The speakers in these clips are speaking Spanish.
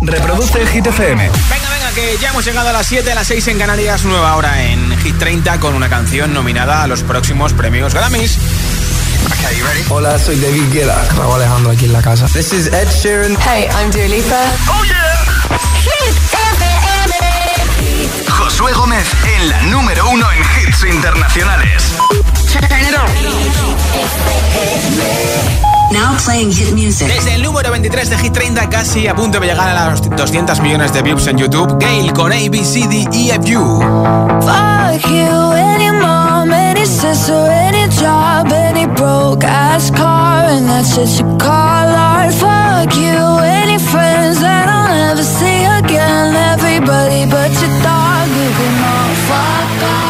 Reproduce Hit FM. Venga, venga, que ya hemos llegado a las 7, a las 6 en Canarias, nueva hora en Hit 30 con una canción nominada a los próximos premios Grammys. Okay, ready? Hola, soy David Guetta. Raúl Alejandro aquí en la casa. This is Ed Sheeran. Hey, I'm Dua Lipa. Oh yeah. Hit FM. Josué Gómez en la número uno en hits internacionales. Now playing hit music. Desde el número 23 de Hit 30, casi a punto de llegar a los 200 millones de views en YouTube, Gail con A, B, C, D, E, F, U. Fuck you, any mom, any sister, any job, any broke ass car, and that's what you call art. Fuck you, any friends that I'll never see again, everybody but your dog, you can all fuck off.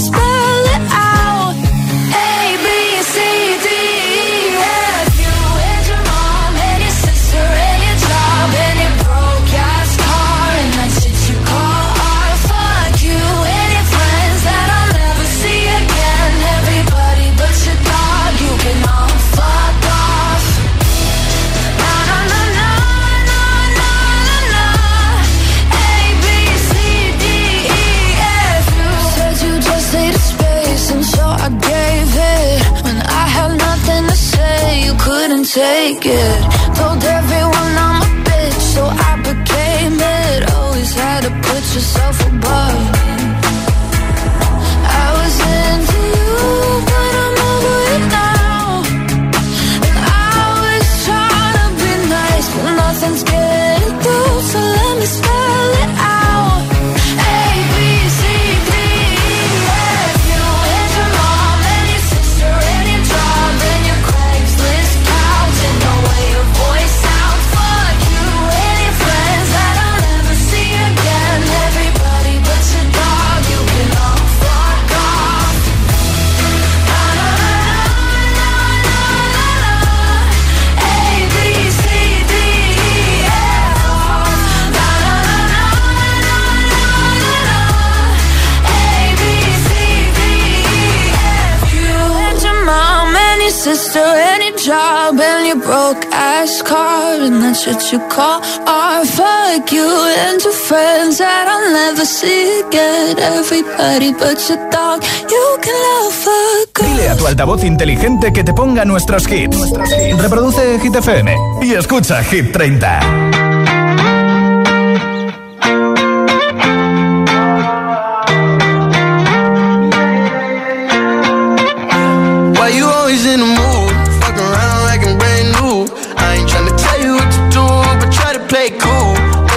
whisper take it. Ass car you call. Fuck you friends that I'll never see again. Everybody but you can love a. Dile a tu altavoz inteligente que te ponga nuestros hits. Reproduce Hit FM y escucha Hit 30.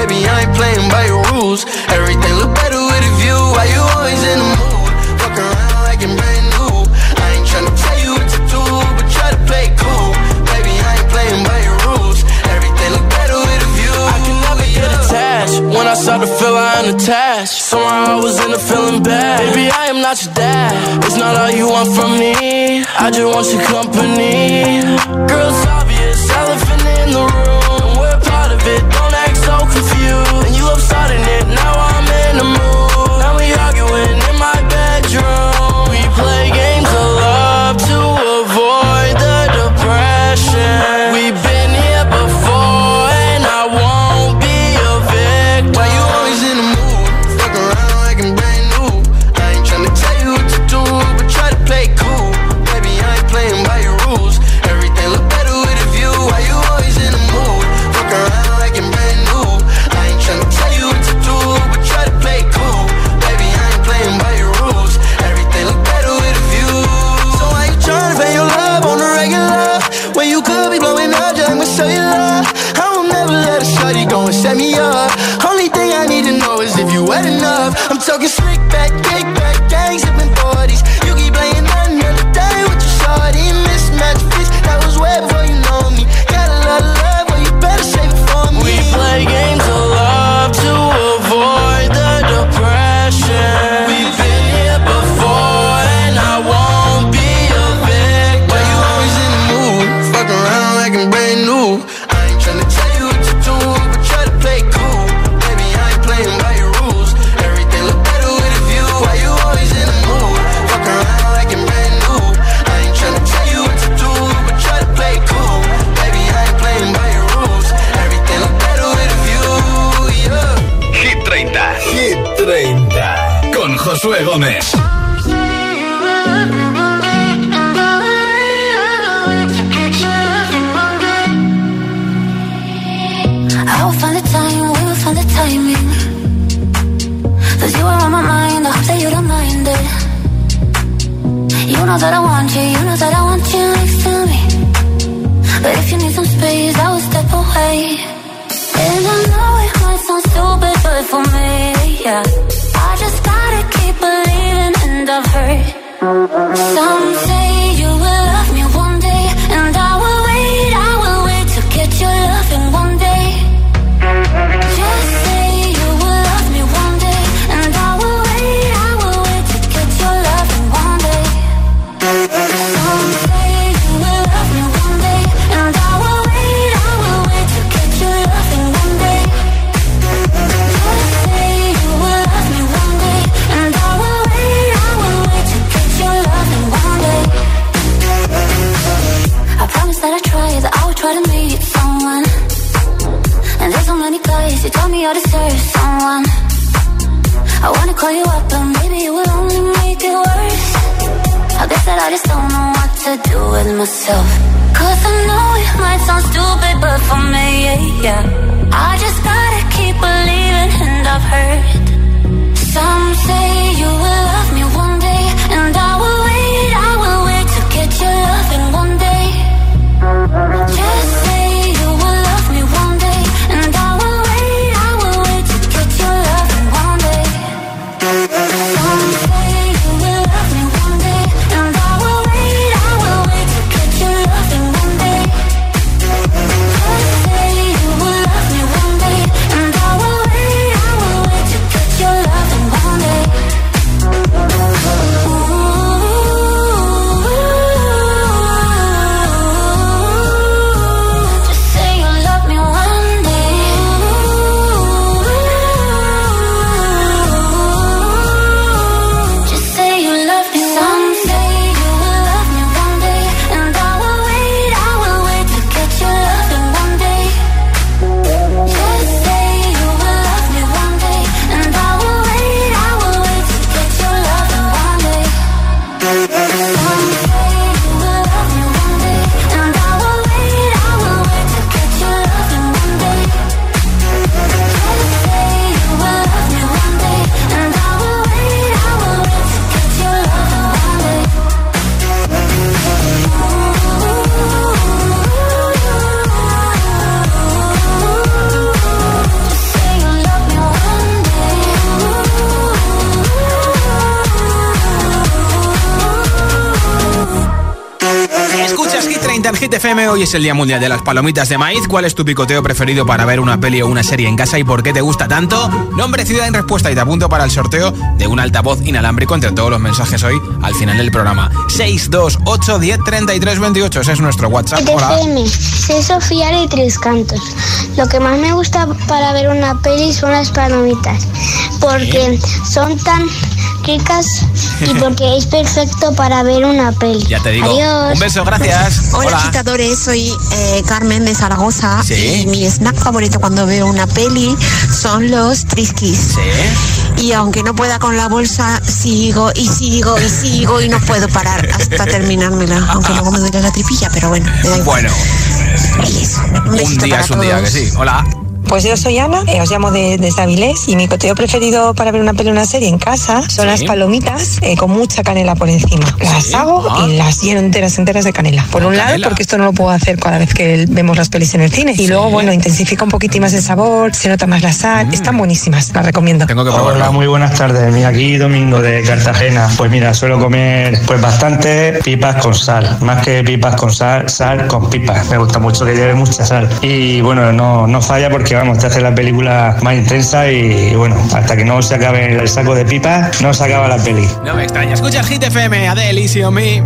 Baby, I ain't playing by your rules. Everything look better with a view. Why you always in the mood? Fuck around like I'm brand new. I ain't tryna tell you what to do, but try to play cool. Baby, I ain't playing by your rules. Everything look better with a view. I can never get attached. When I start to feel I am attached, somehow I was in a feeling bad. Baby, I am not your dad. It's not all you want from me. I just want your company. Girl, it's obvious, elephant in the room. the moon hoy es el Día Mundial de las Palomitas de Maíz. ¿Cuál es tu picoteo preferido para ver una peli o una serie en casa y por qué te gusta tanto? Nombre, ciudad en respuesta y te apunto para el sorteo de un altavoz inalámbrico entre todos los mensajes hoy al final del programa. 628 10 33 28, ese es nuestro WhatsApp. Hola. Soy Sofía de Tres Cantos. Lo que más me gusta para ver una peli son las palomitas, porque son tan y porque es perfecto para ver una peli. Ya te digo. Adiós. Un beso, gracias. Hola, Hola. soy eh, Carmen de Zaragoza y mi snack favorito cuando veo una peli son los trisquis. ¿Sí? Y aunque no pueda con la bolsa, sigo y sigo y sigo y no puedo parar hasta terminármela, aunque luego me duele la tripilla, pero bueno. Bueno. Y eso. Un, día es un día que sí. Hola. Pues yo soy Ana, eh, os llamo de, desde Avilés y mi coteo preferido para ver una peli o una serie en casa son las palomitas eh, con mucha canela por encima. Las hago y las lleno enteras, enteras de canela. Por un lado, canela? porque esto no lo puedo hacer cada vez que vemos las pelis en el cine. Y luego, bueno, intensifica un poquitín más el sabor, se nota más la sal. Están buenísimas, las recomiendo. Tengo que Hola, muy buenas tardes. Mira, aquí Domingo de Cartagena. Pues mira, suelo comer pues bastante pipas con sal. Más que pipas con sal, sal con pipas. Me gusta mucho que lleve mucha sal. Y bueno, no, no falla porque vamos, te hace la película más intensa y bueno, hasta que no se acabe el saco de pipas, no se acaba la peli. No me extraña. Escucha el Hit FM, Adele, Easy on Me.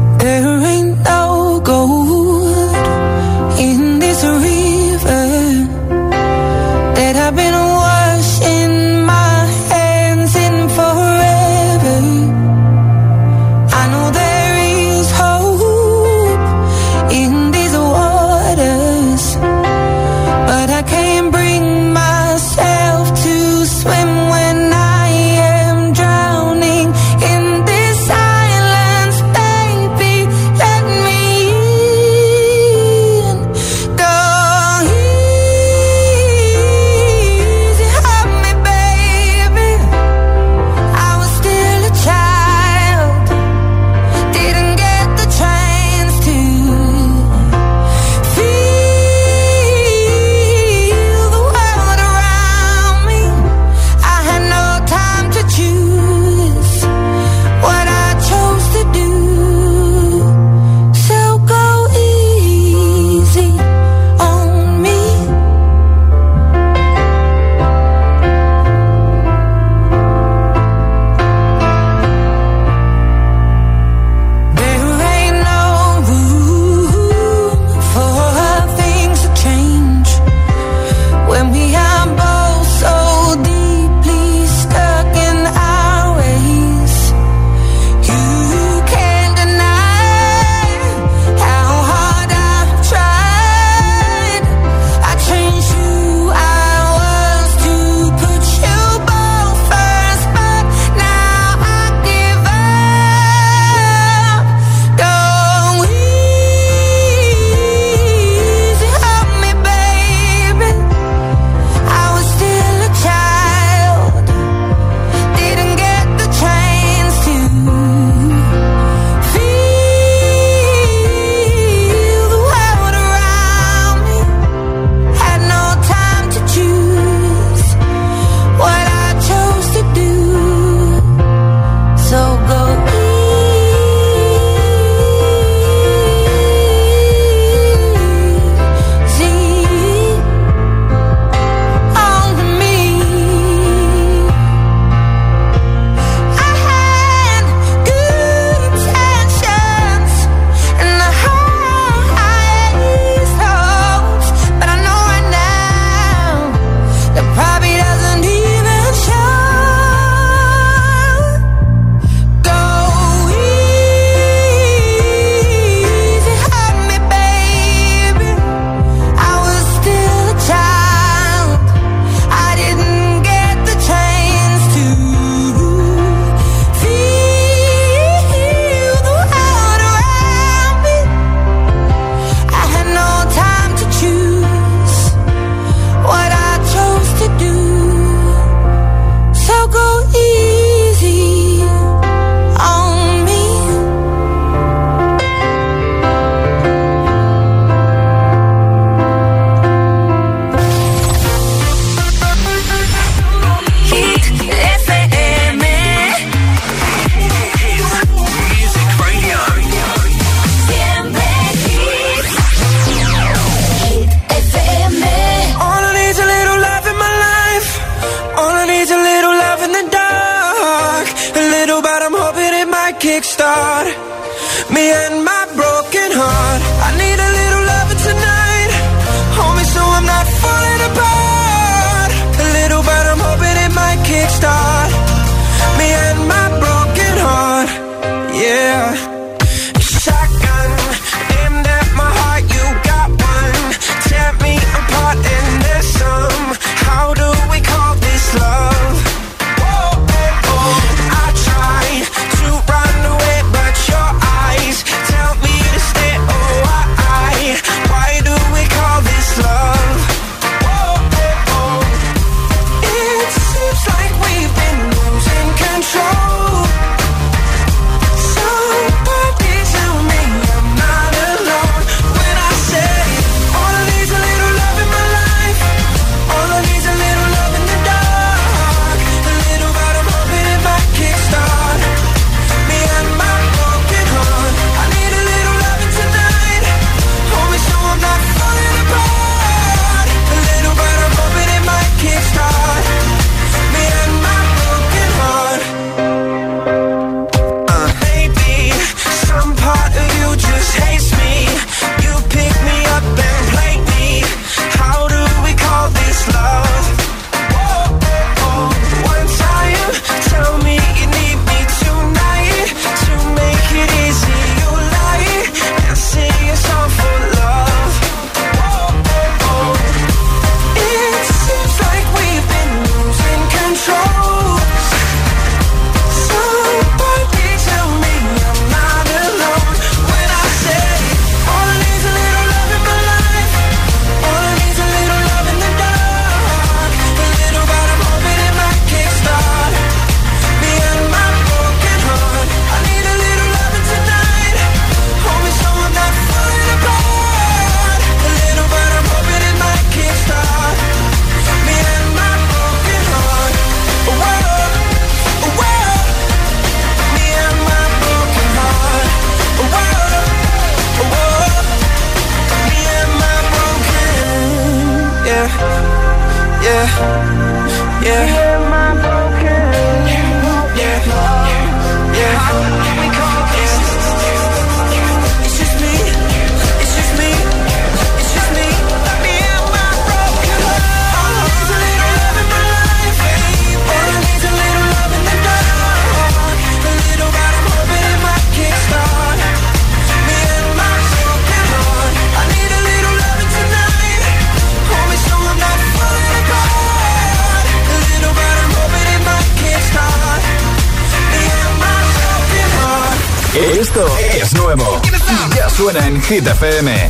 En Hit FM.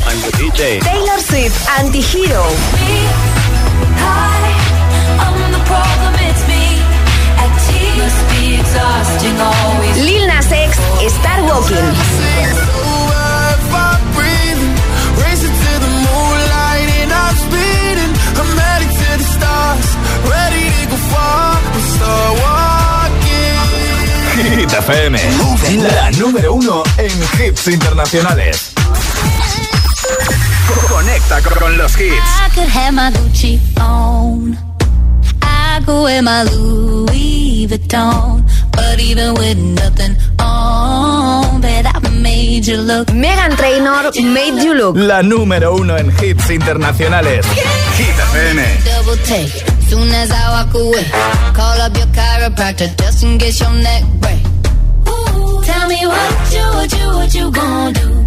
Taylor Swift, Antihero. Lil Nas X, Star Walking. Hit FM, la número uno en hits internacionales. Conecta con los hits. I could have my Gucci on. I could wear my Louis Vuitton. But even with nothing on, bet I made you look. Megan Trainor, Made You Look. La número uno en hits internacionales. Hit FM. Double take. Soon as I walk away, call up your chiropractor just in case your neck break. Ooh, tell me what you, what you, what you gonna do?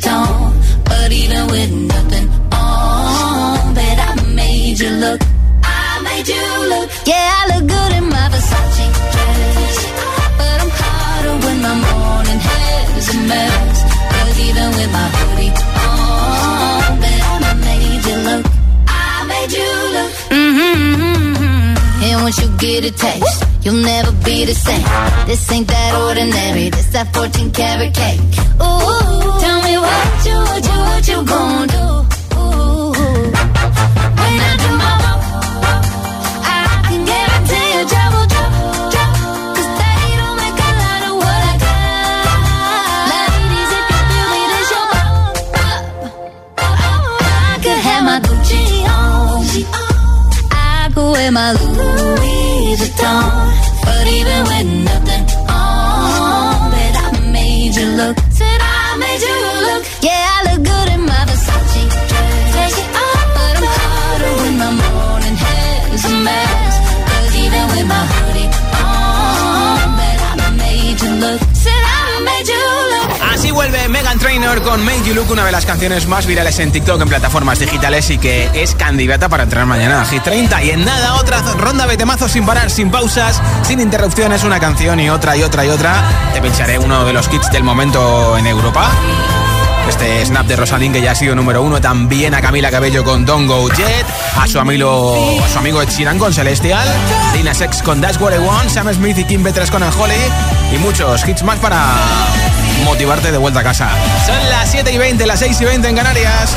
Vuitton. But even with nothing on, bet I made you look. I made you look. Yeah, I look good in my Versace dress. But I'm hotter when my morning hair's a mess. Cause even with my hoodie on, bet I made you look. I made you look. Mm-hmm. And once you get a taste, you'll never be the same. This ain't that ordinary. This that 14 karat cake. Ooh, what you, what you, what you gon' do? When I do my walk, I can guarantee drop, drop. they don't make a lot of what I got. Ladies, if you. I could have my Gucci on. I could wear my Louis Vuitton. Con Make You Look, una de las canciones más virales en TikTok en plataformas digitales y que es candidata para entrar mañana a Hit 30. Y en nada, otra ronda de temazos sin parar, sin pausas, sin interrupciones, una canción y otra y otra y otra. Te pincharé uno de los hits del momento en Europa. Este snap de Rosalind que ya ha sido número uno. También a Camila Cabello con Don't Go Jet. A su amigo, a su amigo Ed con Celestial. Dina Sex con Dash What I. Sam Smith y Kim Petras con Holly. Y muchos hits más para motivarte de vuelta a casa. Son las 7 y 20, las 6 y 20 en Canarias.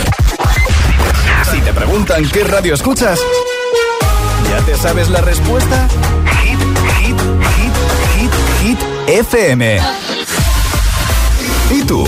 Si te preguntan qué radio escuchas, ¿ya te sabes la respuesta? Hit, hit, hit, hit, hit, FM. ¿Y tú?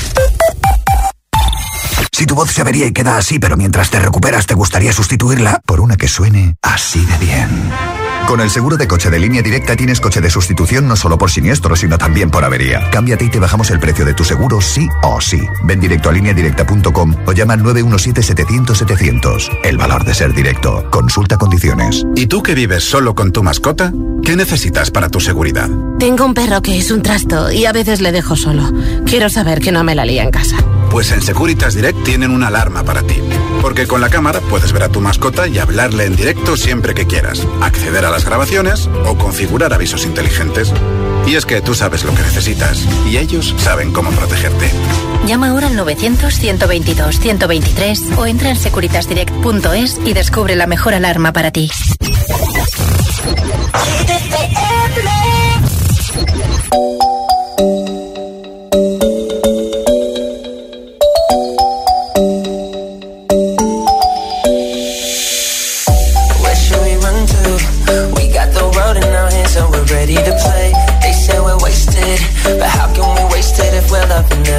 Si tu voz se avería y queda así, pero mientras te recuperas te gustaría sustituirla por una que suene así de bien. Con el seguro de coche de línea directa tienes coche de sustitución no solo por siniestro, sino también por avería. Cámbiate y te bajamos el precio de tu seguro sí o sí. Ven directo a lineadirecta.com o llama al 917-700-700. El valor de ser directo. Consulta condiciones. ¿Y tú que vives solo con tu mascota? ¿Qué necesitas para tu seguridad? Tengo un perro que es un trasto y a veces le dejo solo. Quiero saber que no me la lía en casa. Pues en Securitas Direct tienen una alarma para ti. Porque con la cámara puedes ver a tu mascota y hablarle en directo siempre que quieras, acceder a las grabaciones o configurar avisos inteligentes. Y es que tú sabes lo que necesitas y ellos saben cómo protegerte. Llama ahora al 900-122-123 o entra en securitasdirect.es y descubre la mejor alarma para ti.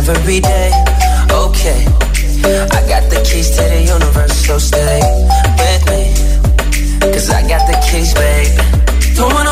Every day. Okay, I got the keys to the universe, so stay with me. Cause I got the keys, babe. Don't wanna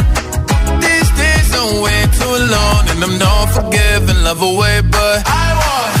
Days way too long, and I'm not forgiving, love away, but I want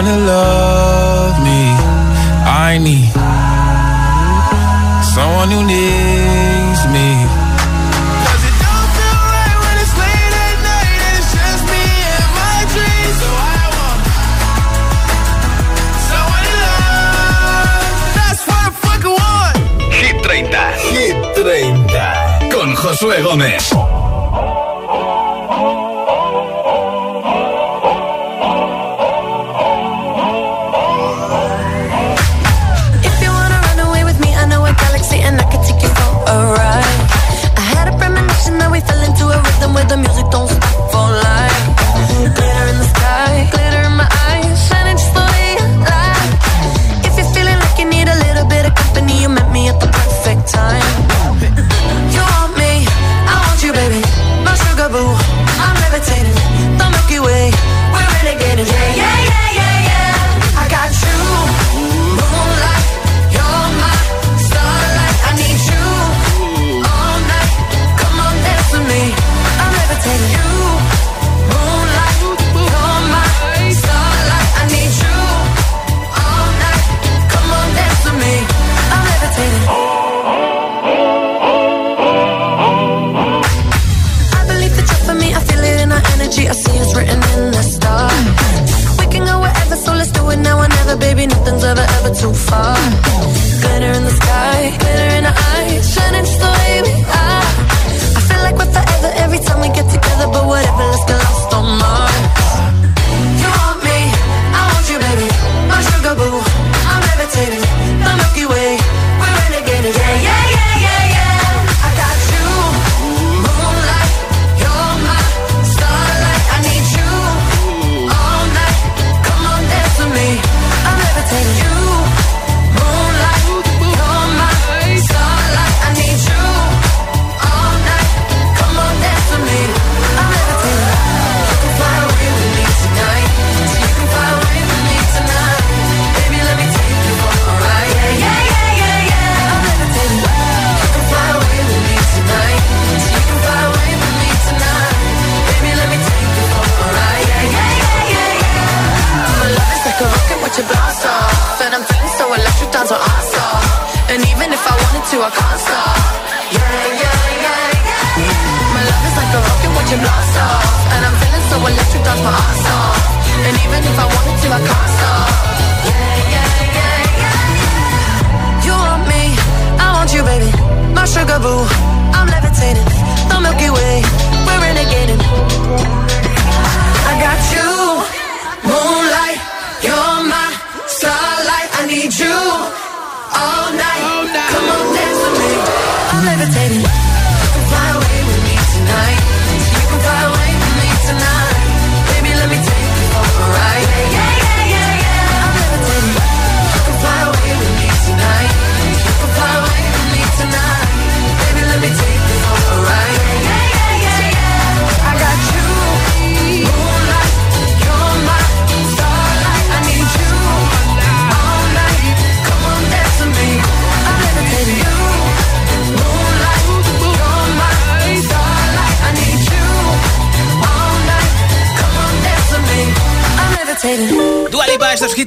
someone to love me. I need someone who needs me. 'Cause it don't feel right when it's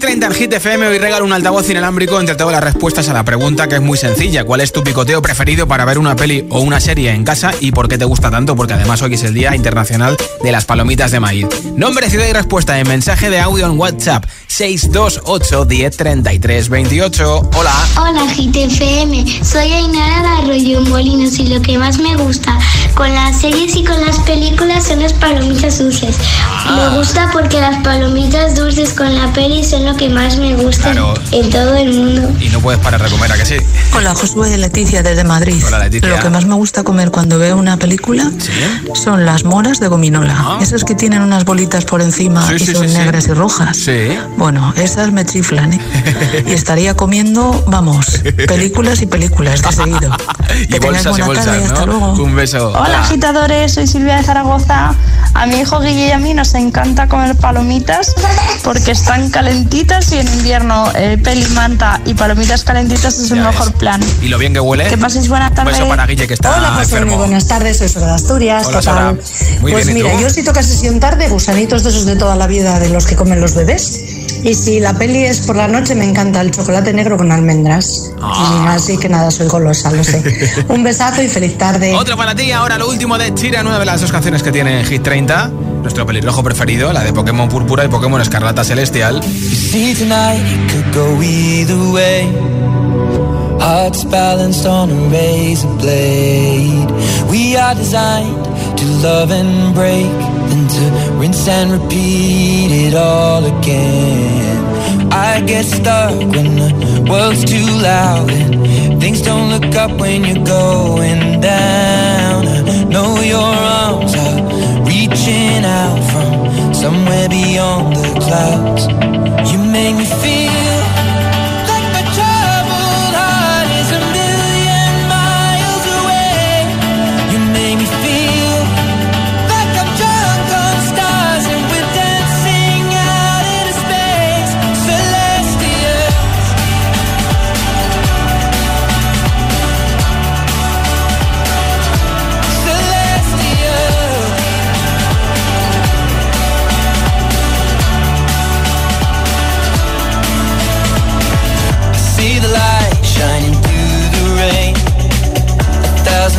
23 cita en Hit FM hoy regalo un altavoz inalámbrico entre todas las respuestas a la pregunta que es muy sencilla. ¿Cuál es tu picoteo preferido para ver una peli o una serie en casa y por qué te gusta tanto? Porque además hoy es el Día Internacional de las Palomitas de Maíz. Nombre, ciudad y respuesta en mensaje de audio en WhatsApp 628 10 33 28. Hola. Hola Hit FM, soy Ainara Arroyo Molinos y lo que más me gusta con las series y con las películas son las palomitas dulces. Ah. Me gusta porque las palomitas dulces con la peli son lo que más me gusta Claro. en todo el mundo. Y no puedes parar de comer, ¿a que sí? Hola, Josué Leticia desde Madrid. Hola, Leticia. Lo que más me gusta comer cuando veo una película son las moras de gominola. Esas que tienen unas bolitas por encima Ah. Sí, y sí, son sí, sí. negras y rojas. Sí. Bueno, esas me chiflan, ¿eh? Y estaría comiendo, vamos, películas y películas de seguido. Y Que bolsas y buena tarde, bolsas, hasta luego. Un beso. Hola agitadores, soy Silvia de Zaragoza. A mi hijo Guille y a mí nos encanta comer palomitas porque están calentitas y en invierno eh, peli, manta y palomitas calentitas es el mejor plan. Y lo bien que huele. Que paséis buena Un tarde. beso para Guille que está Hola, José, muy enfermo. buenas tardes, soy Sora de Asturias. Hola, ¿qué tal? Sara. Muy pues bien, ¿y mira, yo si toca sesión tarde, gusanitos de esos de toda la vida de los que comen los bebés. Y si la peli es por la noche, me encanta el chocolate negro con almendras. Ah. Así que nada, soy golosa, lo sé. Un besazo y feliz tarde. Otro para ti, ahora lo último de Chira, una de las dos canciones que tiene Hit 30. Nuestro pelirrojo preferido, la de Pokémon Púrpura y Pokémon Escarlata Celestial. Hearts balanced on a razor blade. We are designed to love and break, then to rinse and repeat it all again. I get stuck when the world's too loud and things don't look up when you're going down. I know your arms are reaching out from somewhere beyond the clouds. You make me feel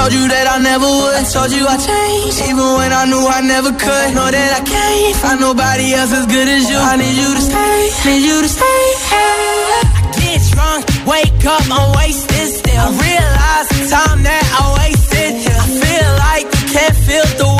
Told you that I never would. Told you I changed, even when I knew I never could. Know that I can't find nobody else as good as you. I need you to stay, need you to stay. I get drunk, wake up, I'm wasted still. I realize the time that I wasted. I feel like you can't feel the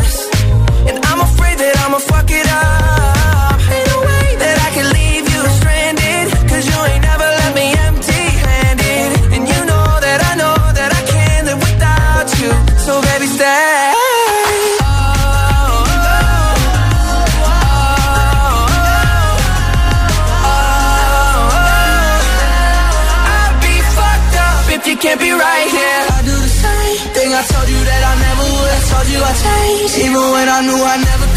I'ma fuck it up. Ain't no way that I can leave you stranded. Cause you ain't never left me empty handed. And you know that I know that I can't live without you. So baby, stay. I'd be fucked up if you can't be right here. I do the same thing I told you that I never would. I told you I changed, even when I knew I never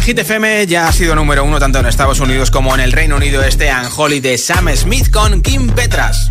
en Hit FM ya ha sido número uno tanto en Estados Unidos como en el Reino Unido este Anjoli de Sam Smith con Kim Petras.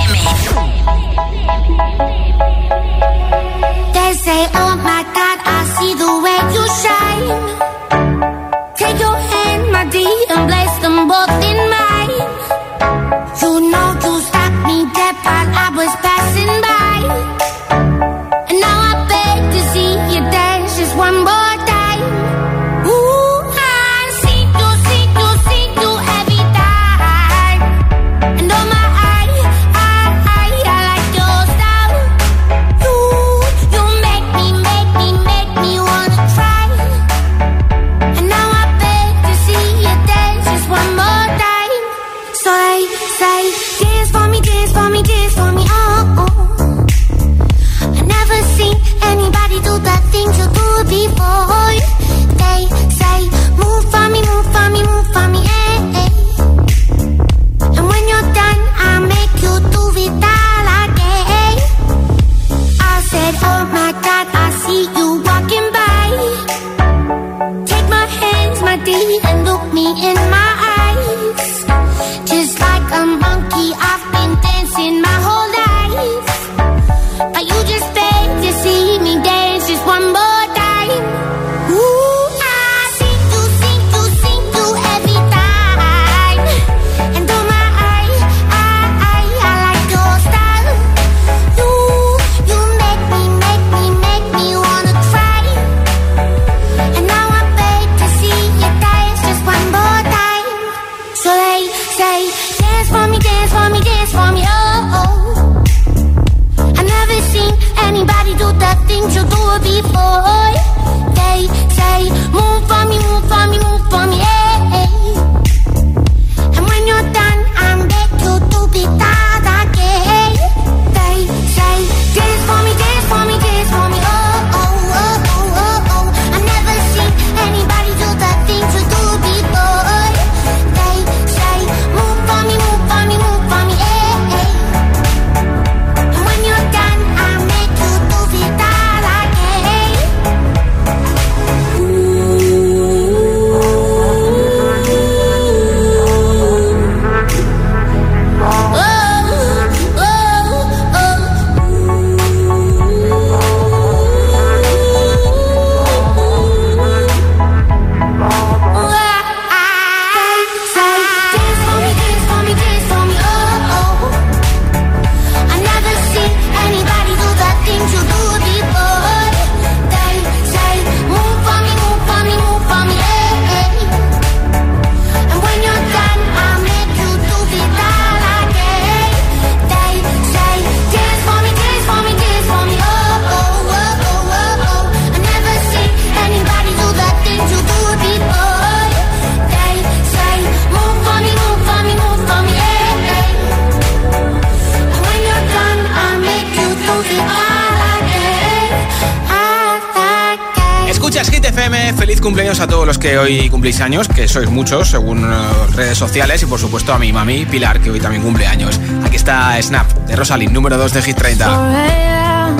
Que hoy cumplís años, que sois muchos según eh, redes sociales, y por supuesto a mi mami Pilar, que hoy también cumple años. Aquí está Snap, de Rosalind, número 2 de Hit 30. 4 a.m.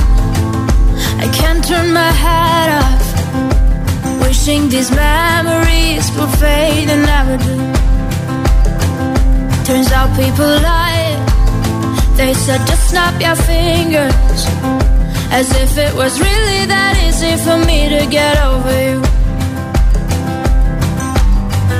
I can't turn my head off. Wishing these memories would fade and never do. Turns out people lie. They said just snap your fingers. As if it was really that easy for me to get over you.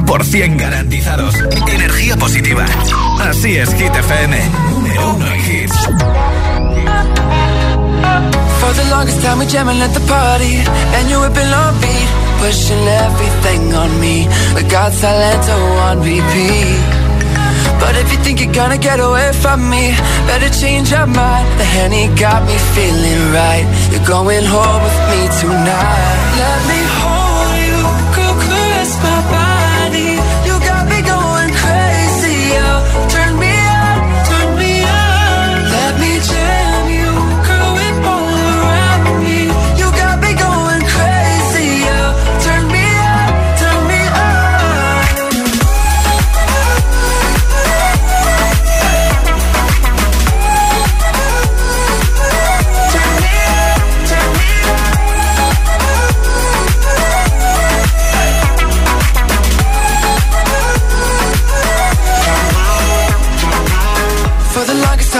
100% garantizados. Energía positiva. Así es, Hit FM. Número uno en hits. For the longest time we jamming at the party And you whipping on beat Pushing everything on me We got Salento on repeat But if you think you're gonna get away from me Better change your mind The Henny got me feeling right You're going home with me tonight Let me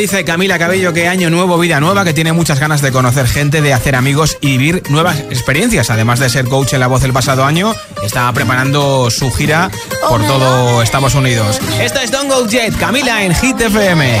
dice Camila Cabello que año nuevo, vida nueva, que tiene muchas ganas de conocer gente, de hacer amigos y vivir nuevas experiencias. Además de ser coach en La Voz el pasado año, estaba preparando su gira por todo Estados Unidos. Esto es Don't Go Jet, Camila en Hit FM.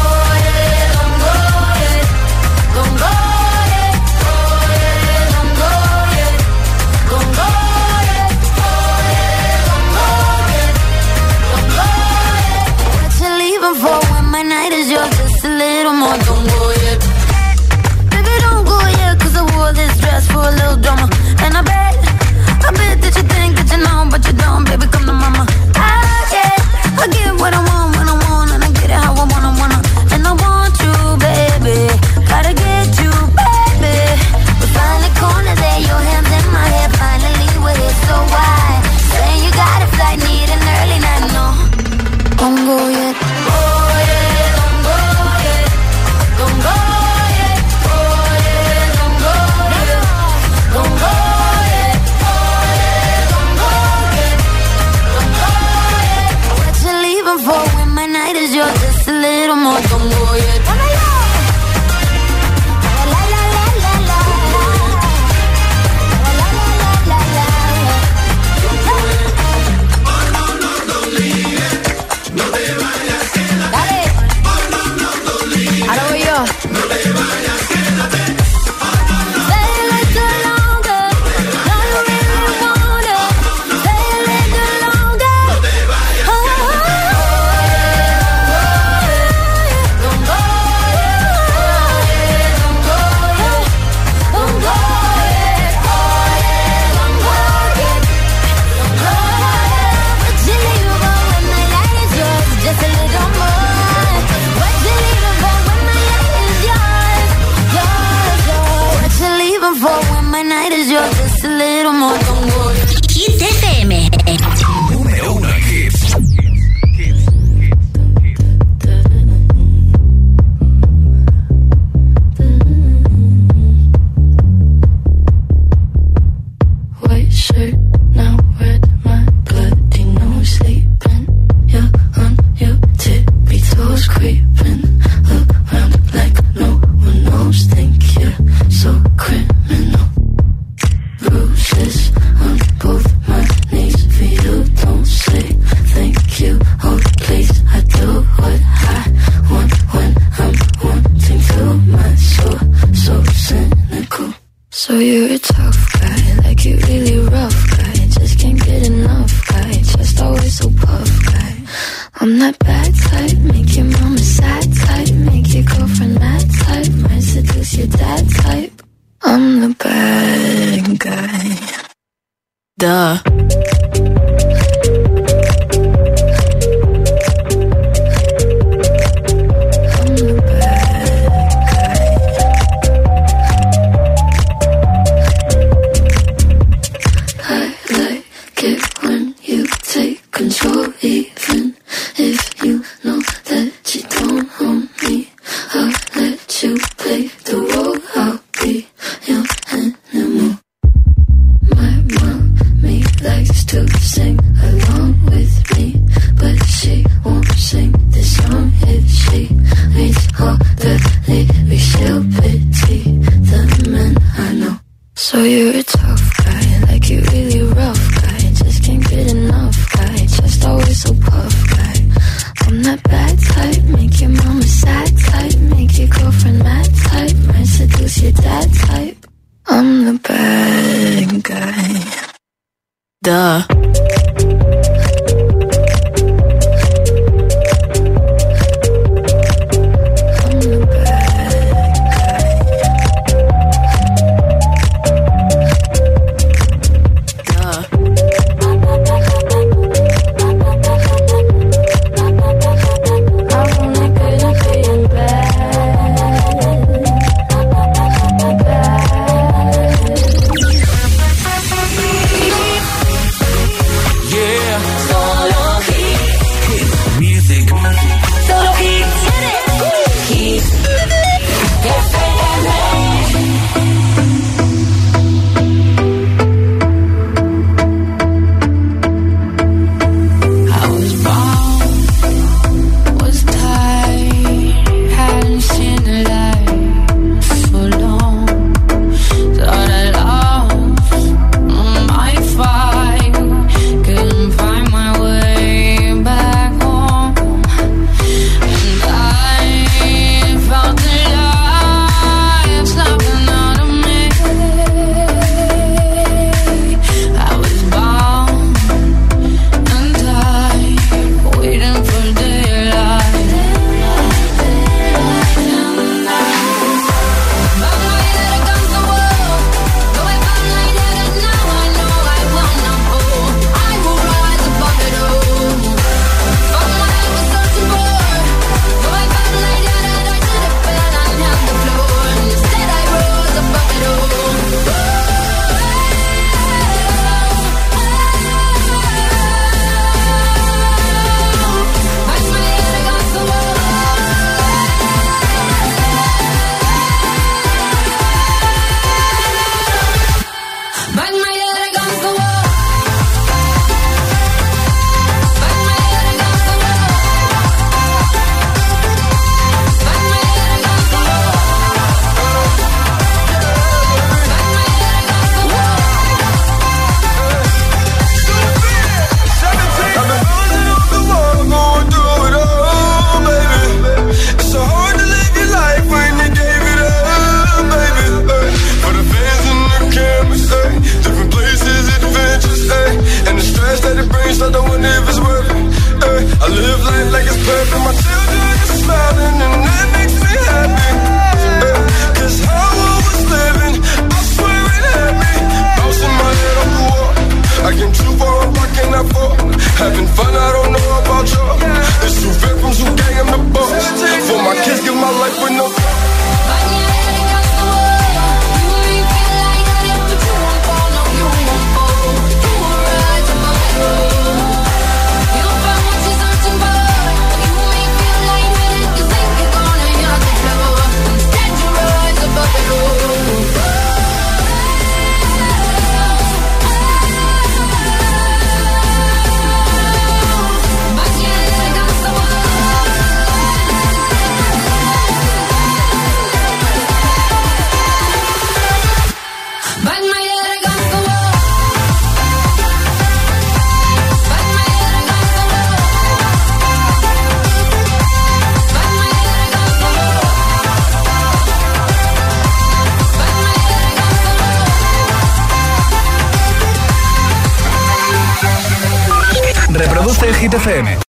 sleeping. You're on your tippy toes, creep.